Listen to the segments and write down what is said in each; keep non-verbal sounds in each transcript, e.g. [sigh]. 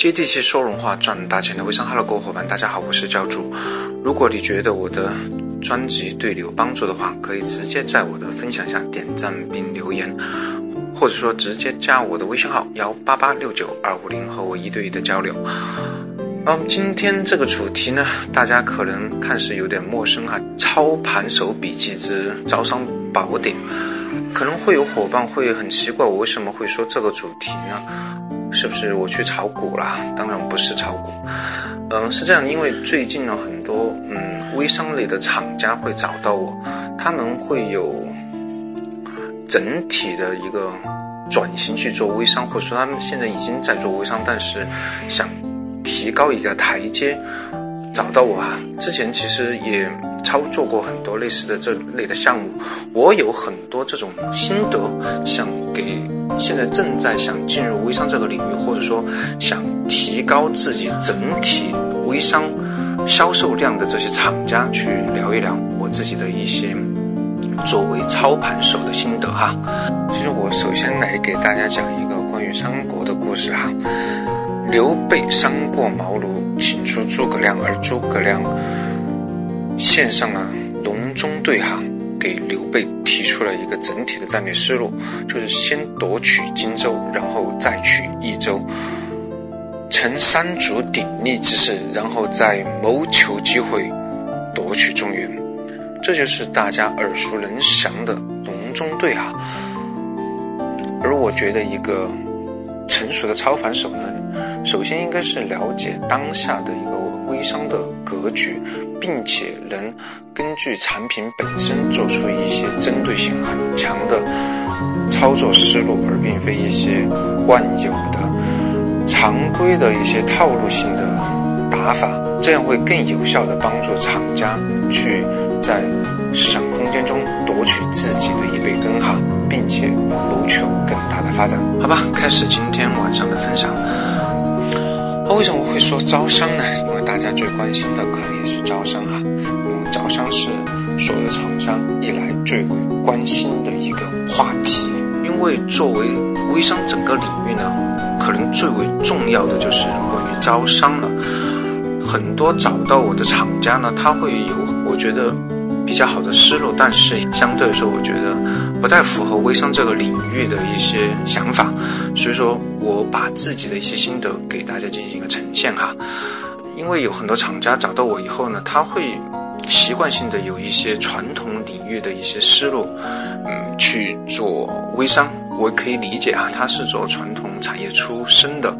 接地气、说人话、赚大钱的微商哈喽，各位伙伴，大家好，我是教主。如果你觉得我的专辑对你有帮助的话，可以直接在我的分享下点赞并留言，或者说直接加我的微信号幺八八六九二五零和我一对一的交流。嗯，今天这个主题呢，大家可能看似有点陌生哈，操盘手笔记之招商宝典，可能会有伙伴会很奇怪，我为什么会说这个主题呢？是不是我去炒股了？当然不是炒股，嗯，是这样，因为最近呢，很多嗯微商类的厂家会找到我，他们会有整体的一个转型去做微商，或者说他们现在已经在做微商，但是想提高一个台阶，找到我啊。之前其实也操作过很多类似的这类的项目，我有很多这种心得想给。现在正在想进入微商这个领域，或者说想提高自己整体微商销售量的这些厂家，去聊一聊我自己的一些作为操盘手的心得哈。其实我首先来给大家讲一个关于三国的故事哈。刘备三过茅庐，请出诸葛亮，而诸葛亮献上了隆中对哈。给刘备提出了一个整体的战略思路，就是先夺取荆州，然后再取益州，成三足鼎立之势，然后再谋求机会夺取中原。这就是大家耳熟能详的隆中对哈。而我觉得一个成熟的操盘手呢，首先应该是了解当下的一个。微商的格局，并且能根据产品本身做出一些针对性很强的操作思路，而并非一些惯有的常规的一些套路性的打法，这样会更有效的帮助厂家去在市场空间中夺取自己的一杯羹哈，并且谋求更大的发展。好吧，开始今天晚上的分享。那为什么会说招商呢？因为大家最关心的可能也是招商哈，因为招商是所有厂商一来最为关心的一个话题。因为作为微商整个领域呢，可能最为重要的就是关于招商了。很多找到我的厂家呢，他会有我觉得比较好的思路，但是相对来说，我觉得不太符合微商这个领域的一些想法，所以说。我把自己的一些心得给大家进行一个呈现哈，因为有很多厂家找到我以后呢，他会习惯性的有一些传统领域的一些思路，嗯，去做微商，我可以理解啊，他是做传统产业出身的，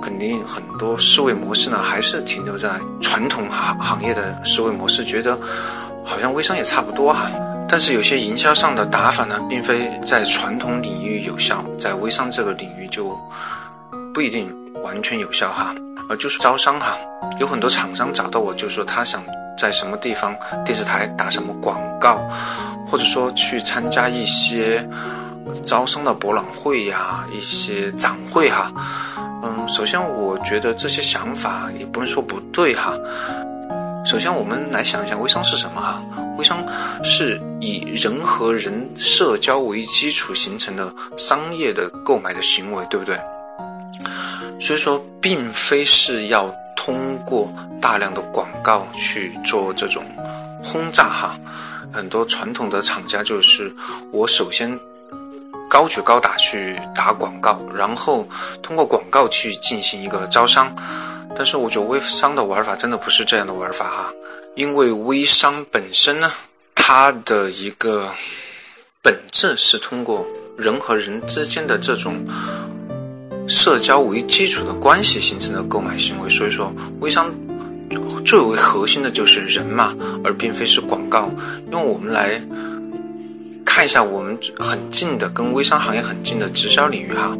肯定很多思维模式呢还是停留在传统行行业的思维模式，觉得好像微商也差不多哈。但是有些营销上的打法呢，并非在传统领域有效，在微商这个领域就不一定完全有效哈。呃，就是招商哈，有很多厂商找到我，就说他想在什么地方电视台打什么广告，或者说去参加一些招商的博览会呀、一些展会哈。嗯，首先我觉得这些想法也不能说不对哈。首先我们来想一下，微商是什么哈？微商是以人和人社交为基础形成的商业的购买的行为，对不对？所以说，并非是要通过大量的广告去做这种轰炸哈。很多传统的厂家就是我首先高举高打去打广告，然后通过广告去进行一个招商。但是我觉得微商的玩法真的不是这样的玩法哈。因为微商本身呢，它的一个本质是通过人和人之间的这种社交为基础的关系形成的购买行为，所以说微商最为核心的就是人嘛，而并非是广告。因为我们来看一下我们很近的跟微商行业很近的直销领域哈，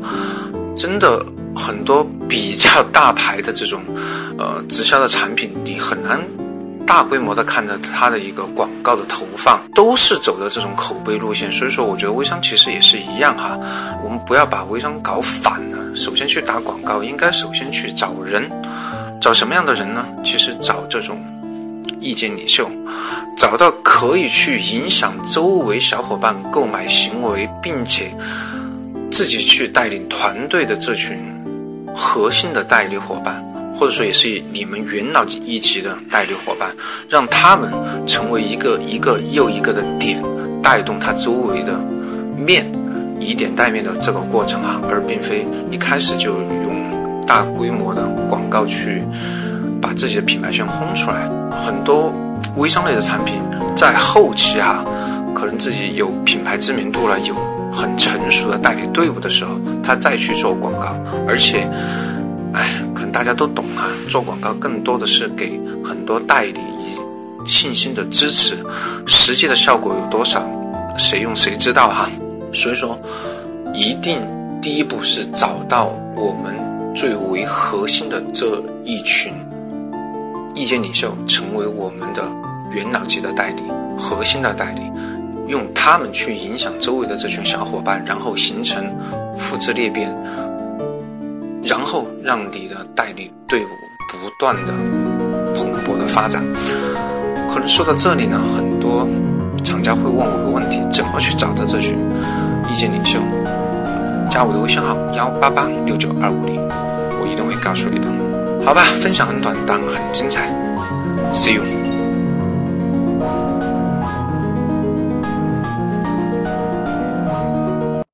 真的很多比较大牌的这种 [laughs] 呃直销的产品，你很难。大规模的看着它的一个广告的投放，都是走的这种口碑路线，所以说我觉得微商其实也是一样哈，我们不要把微商搞反了。首先去打广告，应该首先去找人，找什么样的人呢？其实找这种意见领袖，找到可以去影响周围小伙伴购买行为，并且自己去带领团队的这群核心的代理伙伴，或者说也是你们元老一级的代理伙伴，让他们成为一个一个又一个的点，带动他周围的面，以点带面的这个过程啊，而并非一开始就用大规模的广告去把自己的品牌先轰出来。很多微商类的产品在后期哈，可能自己有品牌知名度了，有。很成熟的代理队伍的时候，他再去做广告，而且，哎，可能大家都懂啊，做广告更多的是给很多代理以信心的支持，实际的效果有多少，谁用谁知道哈。所以说，一定第一步是找到我们最为核心的这一群意见领袖，成为我们的元老级的代理，核心的代理。用他们去影响周围的这群小伙伴，然后形成复制裂变，然后让你的代理队伍不断的蓬勃的发展。可能说到这里呢，很多厂家会问我个问题：怎么去找到这群意见领袖？加我的微信号幺八八六九二五零，我一定会告诉你的。好吧，分享很短，但很精彩。See you。